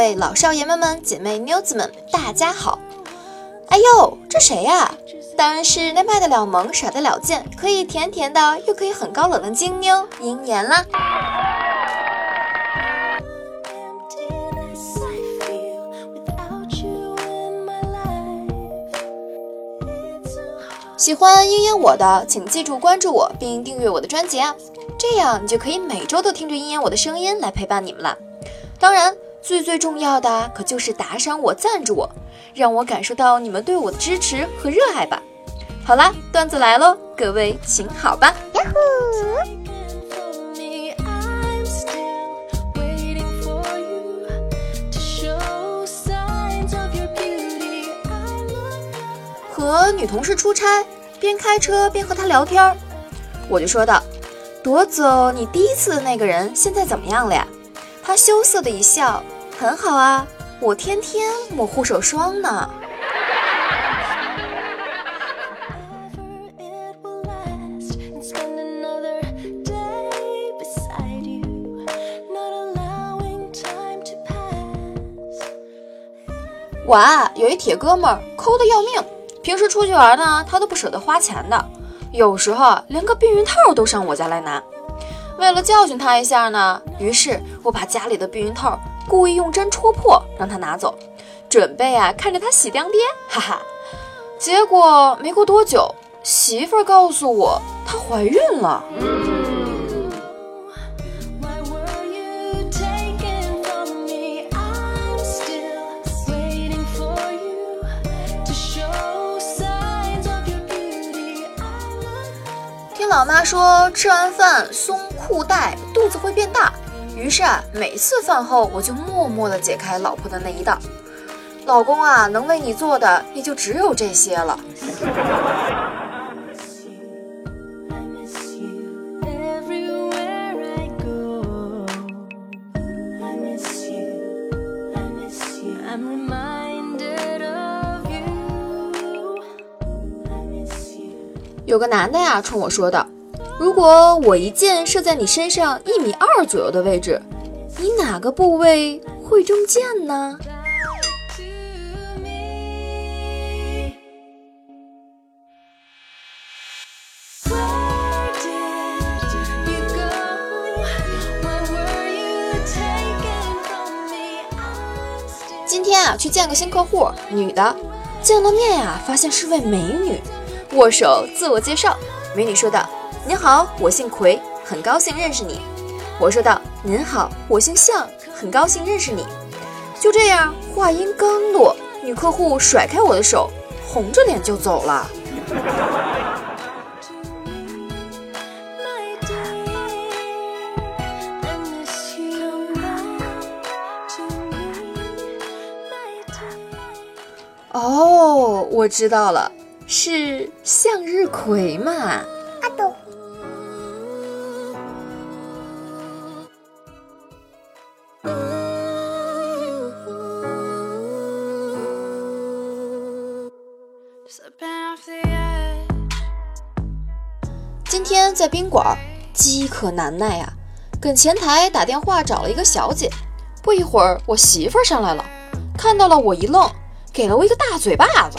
各位老少爷们们、姐妹妞子们，大家好！哎呦，这谁呀？当然是那卖得了萌、耍得了贱、可以甜甜的又可以很高冷的金妞鹰眼啦！喜欢鹰眼我的，请记住关注我并订阅我的专辑啊，这样你就可以每周都听着鹰眼我的声音来陪伴你们了。当然，最最重要的可就是打赏我、赞助我，让我感受到你们对我的支持和热爱吧。好啦，段子来喽，各位请好吧。呀呼！和女同事出差，边开车边和她聊天，我就说道：“夺走你第一次的那个人现在怎么样了呀？”她羞涩的一笑：“很好啊，我天天抹护手霜呢。”我啊，有一铁哥们儿，抠的要命。平时出去玩呢，他都不舍得花钱的，有时候连个避孕套都上我家来拿。为了教训他一下呢，于是我把家里的避孕套故意用针戳破，让他拿走，准备啊看着他喜当爹，哈哈。结果没过多久，媳妇儿告诉我她怀孕了。听老妈说吃完饭松裤带，肚子会变大。于是啊，每次饭后我就默默地解开老婆的那一道。老公啊，能为你做的也就只有这些了。有个男的呀，冲我说道：“如果我一箭射在你身上一米二左右的位置，你哪个部位会中箭呢？”今天啊，去见个新客户，女的，见了面呀，发现是位美女。握手自我介绍，美女说道：“您好，我姓奎，很高兴认识你。”我说道：“您好，我姓向，很高兴认识你。”就这样，话音刚落，女客户甩开我的手，红着脸就走了。哦，我知道了。是向日葵嘛？今天在宾馆，饥渴难耐啊，跟前台打电话找了一个小姐。不一会儿，我媳妇儿上来了，看到了我一愣，给了我一个大嘴巴子。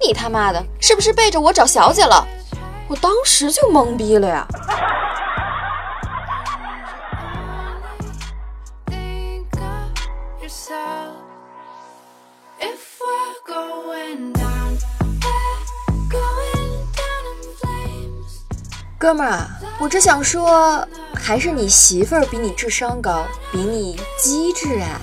你他妈的是不是背着我找小姐了？我当时就懵逼了呀！哥们儿啊，我只想说，还是你媳妇儿比你智商高，比你机智啊！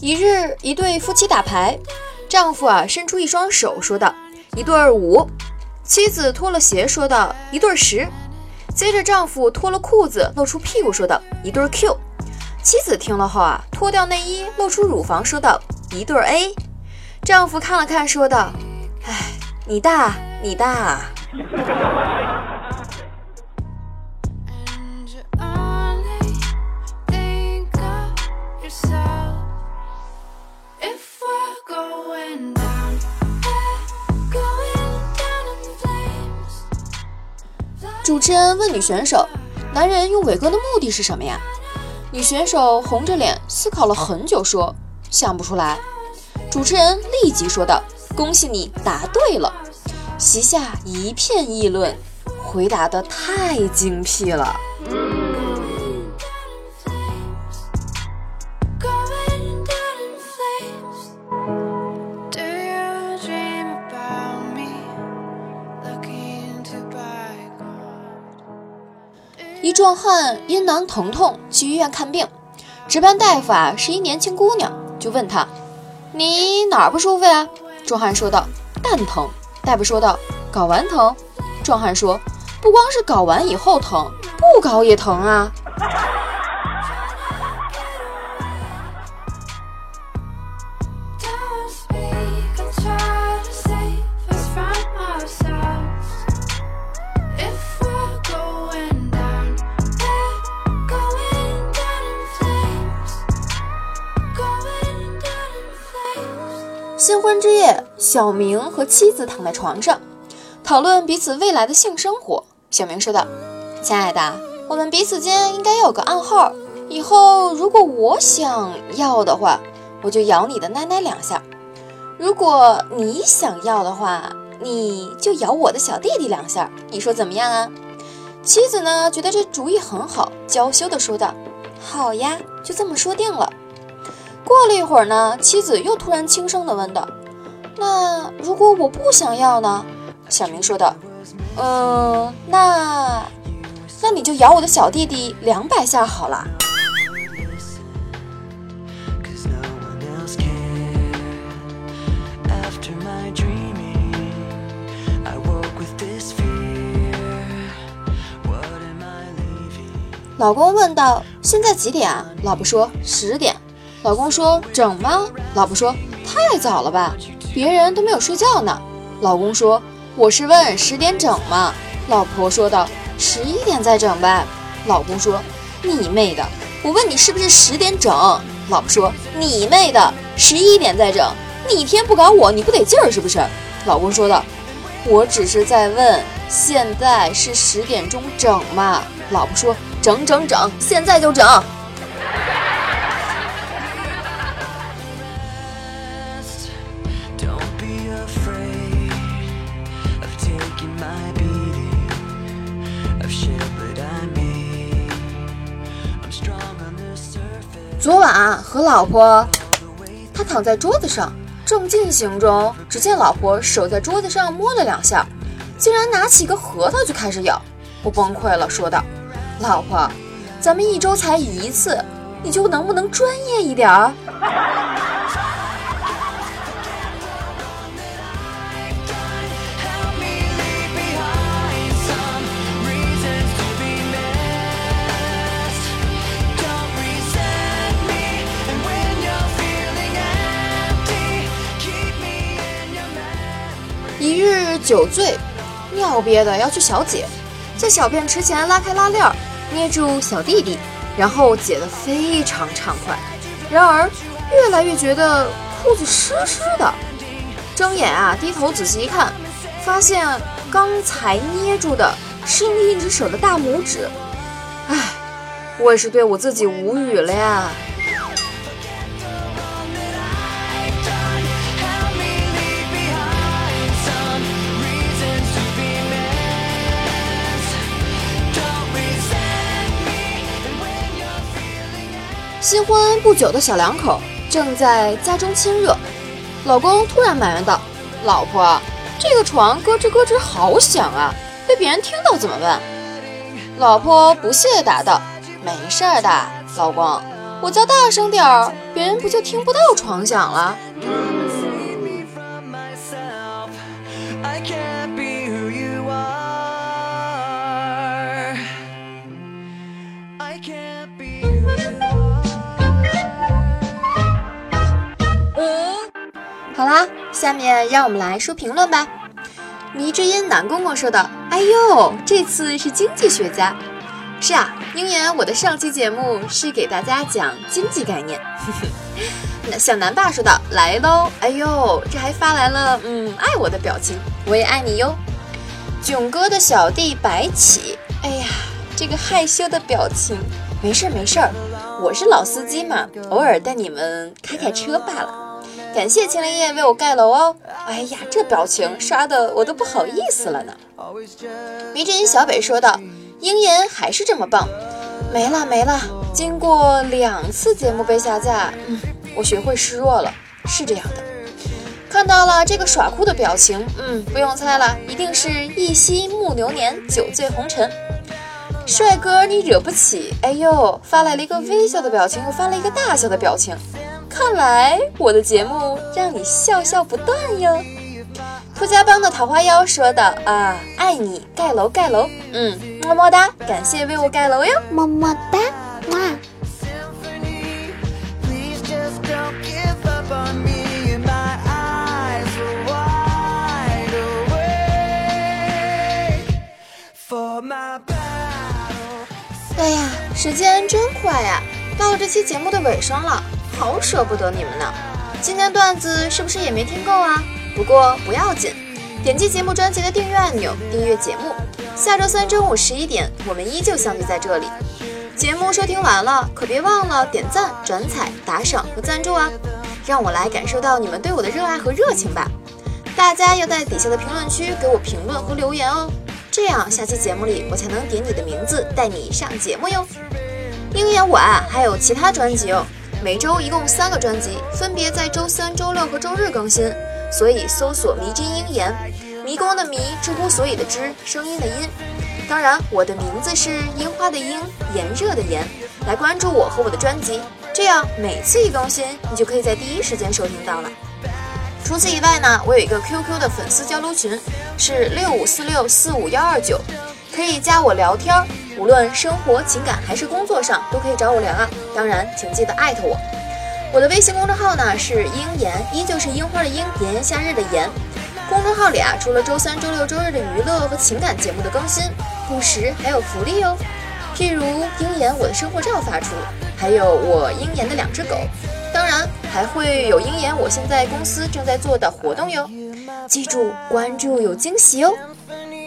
一日，一对夫妻打牌，丈夫啊伸出一双手，说道：“一对五。”妻子脱了鞋，说道：“一对十。”接着，丈夫脱了裤子，露出屁股，说道：“一对 Q。”妻子听了后啊，脱掉内衣，露出乳房，说道：“一对 A。”丈夫看了看，说道：“哎，你大，你大。”主持人问女选手：“男人用伟哥的目的是什么呀？”女选手红着脸思考了很久，说：“想不出来。”主持人立即说道：“恭喜你答对了。”席下一片议论，回答的太精辟了。壮汉阴囊疼痛去医院看病，值班大夫啊是一年轻姑娘，就问他：“你哪儿不舒服呀？”壮汉说道：“蛋疼。”大夫说道：“睾丸疼。”壮汉说：“不光是睾丸以后疼，不睾也疼啊。”新婚之夜，小明和妻子躺在床上，讨论彼此未来的性生活。小明说道：“亲爱的，我们彼此间应该有个暗号。以后如果我想要的话，我就咬你的奶奶两下；如果你想要的话，你就咬我的小弟弟两下。你说怎么样啊？”妻子呢，觉得这主意很好，娇羞地说道：“好呀，就这么说定了。”过了一会儿呢，妻子又突然轻声地问道：“那如果我不想要呢？”小明说道：“嗯，那那你就咬我的小弟弟两百下好了。”老公问道：“现在几点啊？”老婆说：“十点。”老公说：“整吗？”老婆说：“太早了吧，别人都没有睡觉呢。”老公说：“我是问十点整吗？”老婆说道：“十一点再整呗。”老公说：“你妹的！我问你是不是十点整？”老婆说：“你妹的，十一点再整。你一天不搞我，你不得劲儿是不是？”老公说道：“我只是在问，现在是十点钟整吗？”老婆说：“整整整，现在就整。”昨晚和老婆，他躺在桌子上，正进行中，只见老婆手在桌子上摸了两下，竟然拿起一个核桃就开始咬，我崩溃了，说道：“老婆，咱们一周才一次，你就能不能专业一点儿？”酒醉，尿憋的要去小解，在小便池前拉开拉链，捏住小弟弟，然后解得非常畅快。然而越来越觉得裤子湿湿的，睁眼啊，低头仔细一看，发现刚才捏住的是另一只手的大拇指。唉，我也是对我自己无语了呀。新婚不久的小两口正在家中亲热，老公突然埋怨道：“老婆，这个床咯吱咯吱好响啊，被别人听到怎么办？”老婆不屑答道：“没事儿的，老公，我叫大声点儿，别人不就听不到床响了？”下面让我们来说评论吧。迷之音南公公说道：“哎呦，这次是经济学家。”是啊，鹰眼，我的上期节目是给大家讲经济概念。那小南爸说道：“来喽！”哎呦，这还发来了嗯爱我的表情，我也爱你哟。囧哥的小弟白起，哎呀，这个害羞的表情。没事没事儿，我是老司机嘛，偶尔带你们开开车罢了。感谢青林叶为我盖楼哦。哎呀，这表情刷的我都不好意思了呢。迷之音小北说道：“鹰眼还是这么棒。”没了没了，经过两次节目被下架，嗯，我学会示弱了，是这样的。看到了这个耍酷的表情，嗯，不用猜了，一定是一夕暮流年，酒醉红尘。帅哥，你惹不起。哎呦，发来了一个微笑的表情，又发了一个大笑的表情，看来我的节目让你笑笑不断哟。兔家帮的桃花妖说道：“啊，爱你，盖楼盖楼，嗯，么么哒，感谢为我盖楼哟，么么哒，哇。”哎呀，时间真快呀，到了这期节目的尾声了，好舍不得你们呢。今天段子是不是也没听够啊？不过不要紧，点击节目专辑的订阅按钮，订阅节目。下周三中午十一点，我们依旧相聚在这里。节目收听完了，可别忘了点赞、转采、打赏和赞助啊！让我来感受到你们对我的热爱和热情吧。大家要在底下的评论区给我评论和留言哦，这样下期节目里我才能点你的名字带你上节目哟。鹰眼我啊，还有其他专辑哦，每周一共三个专辑，分别在周三、周六和周日更新。所以搜索“迷之音言”，迷宫的迷，知乎所以的知，声音的音。当然，我的名字是樱花的樱，炎热的炎。来关注我和我的专辑，这样每次一更新，你就可以在第一时间收听到了。除此以外呢，我有一个 QQ 的粉丝交流群，是六五四六四五幺二九，可以加我聊天，无论生活、情感还是工作上，都可以找我聊啊。当然，请记得艾特我。我的微信公众号呢是樱言，依旧是樱花的樱，炎炎夏日的炎。公众号里啊，除了周三、周六、周日的娱乐和情感节目的更新，不时还有福利哦。譬如樱言我的生活照发出，还有我樱言的两只狗，当然还会有樱言我现在公司正在做的活动哟。记住关注有惊喜哦。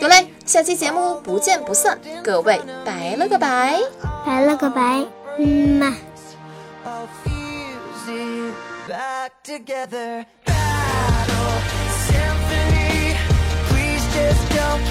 得嘞，下期节目不见不散，各位拜了个拜，拜了个拜，嗯嘛。back together. Battle symphony, please just don't.